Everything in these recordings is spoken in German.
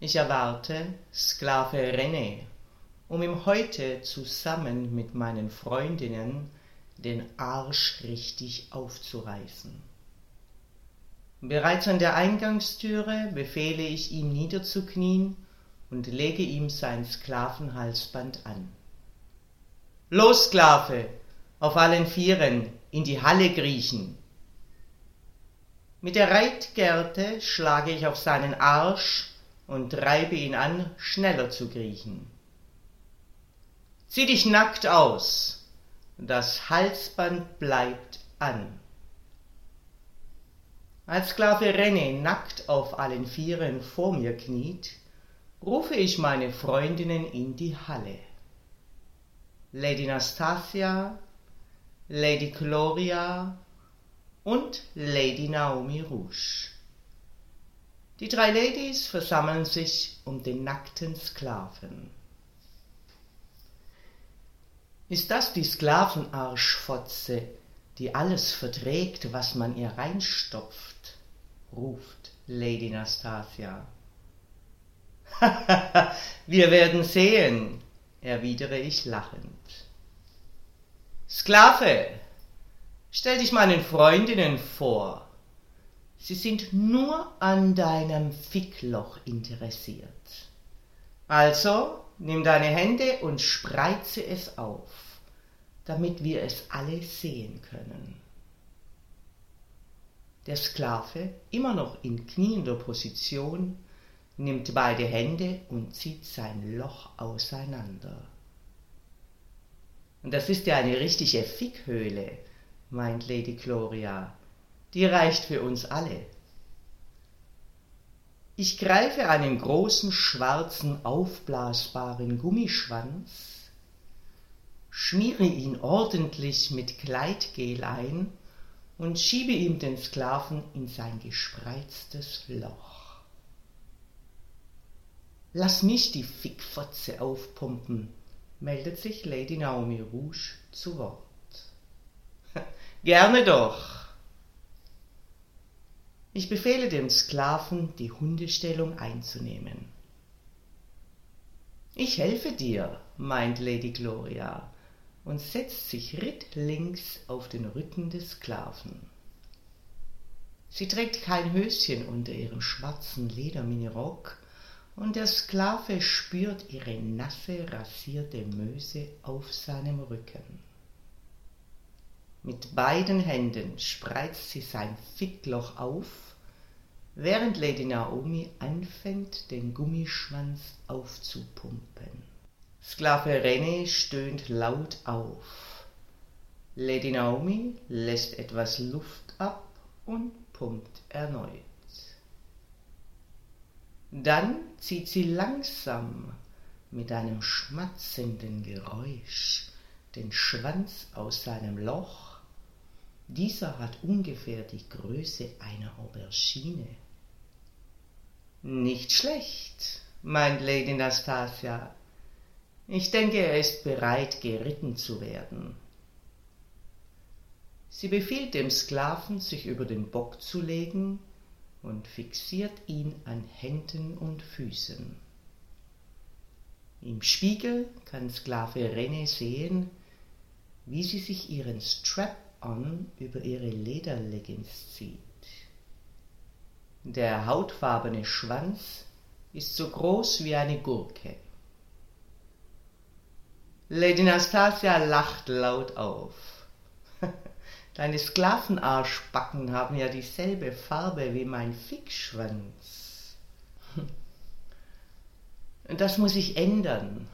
Ich erwarte Sklave René, um ihm heute zusammen mit meinen Freundinnen den Arsch richtig aufzureißen. Bereits an der Eingangstüre befehle ich ihm niederzuknien und lege ihm sein Sklavenhalsband an. Los, Sklave, auf allen Vieren, in die Halle kriechen. Mit der Reitgerte schlage ich auf seinen Arsch und treibe ihn an, schneller zu kriechen. Zieh dich nackt aus, das Halsband bleibt an. Als Sklave René nackt auf allen Vieren vor mir kniet, rufe ich meine Freundinnen in die Halle. Lady Nastasia, Lady Gloria und Lady Naomi Rouge. Die drei Ladies versammeln sich um den nackten Sklaven. Ist das die Sklavenarschfotze, die alles verträgt, was man ihr reinstopft? ruft Lady Nastasia. Wir werden sehen, erwidere ich lachend. Sklave, stell dich meinen Freundinnen vor. Sie sind nur an deinem Fickloch interessiert. Also nimm deine Hände und spreize es auf, damit wir es alle sehen können. Der Sklave, immer noch in kniender Position, nimmt beide Hände und zieht sein Loch auseinander. Und das ist ja eine richtige Fickhöhle, meint Lady Gloria. Die reicht für uns alle. Ich greife einen großen schwarzen aufblasbaren Gummischwanz, schmiere ihn ordentlich mit Gleitgel ein und schiebe ihm den Sklaven in sein gespreiztes Loch. Lass mich die Fickfotze aufpumpen, meldet sich Lady Naomi Rouge zu Wort. Gerne doch. Ich befehle dem Sklaven, die Hundestellung einzunehmen. Ich helfe dir, meint Lady Gloria und setzt sich rittlings auf den Rücken des Sklaven. Sie trägt kein Höschen unter ihrem schwarzen Lederminirock und der Sklave spürt ihre nasse, rasierte Möse auf seinem Rücken. Mit beiden Händen spreizt sie sein Fickloch auf, während Lady Naomi anfängt, den Gummischwanz aufzupumpen. Sklave René stöhnt laut auf. Lady Naomi lässt etwas Luft ab und pumpt erneut. Dann zieht sie langsam mit einem schmatzenden Geräusch den Schwanz aus seinem Loch. Dieser hat ungefähr die Größe einer Aubergine. Nicht schlecht, meint Lady Nastasia. Ich denke, er ist bereit, geritten zu werden. Sie befiehlt dem Sklaven, sich über den Bock zu legen und fixiert ihn an Händen und Füßen. Im Spiegel kann Sklave René sehen, wie sie sich ihren Strap-on über ihre Lederleggings zieht. Der hautfarbene Schwanz ist so groß wie eine Gurke. Lady Nastasia lacht laut auf. Deine Sklavenarschbacken haben ja dieselbe Farbe wie mein Fickschwanz. Das muss ich ändern.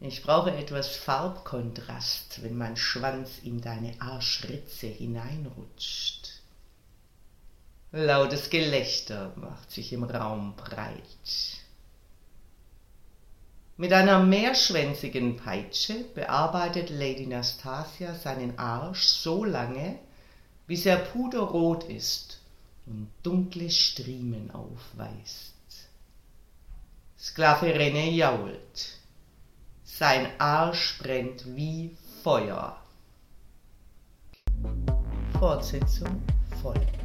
Ich brauche etwas Farbkontrast, wenn mein Schwanz in deine Arschritze hineinrutscht. Lautes Gelächter macht sich im Raum breit. Mit einer mehrschwänzigen Peitsche bearbeitet Lady Nastasia seinen Arsch so lange, bis er puderrot ist und dunkle Striemen aufweist. Sklave René jault. Sein Arsch brennt wie Feuer. Fortsetzung folgt.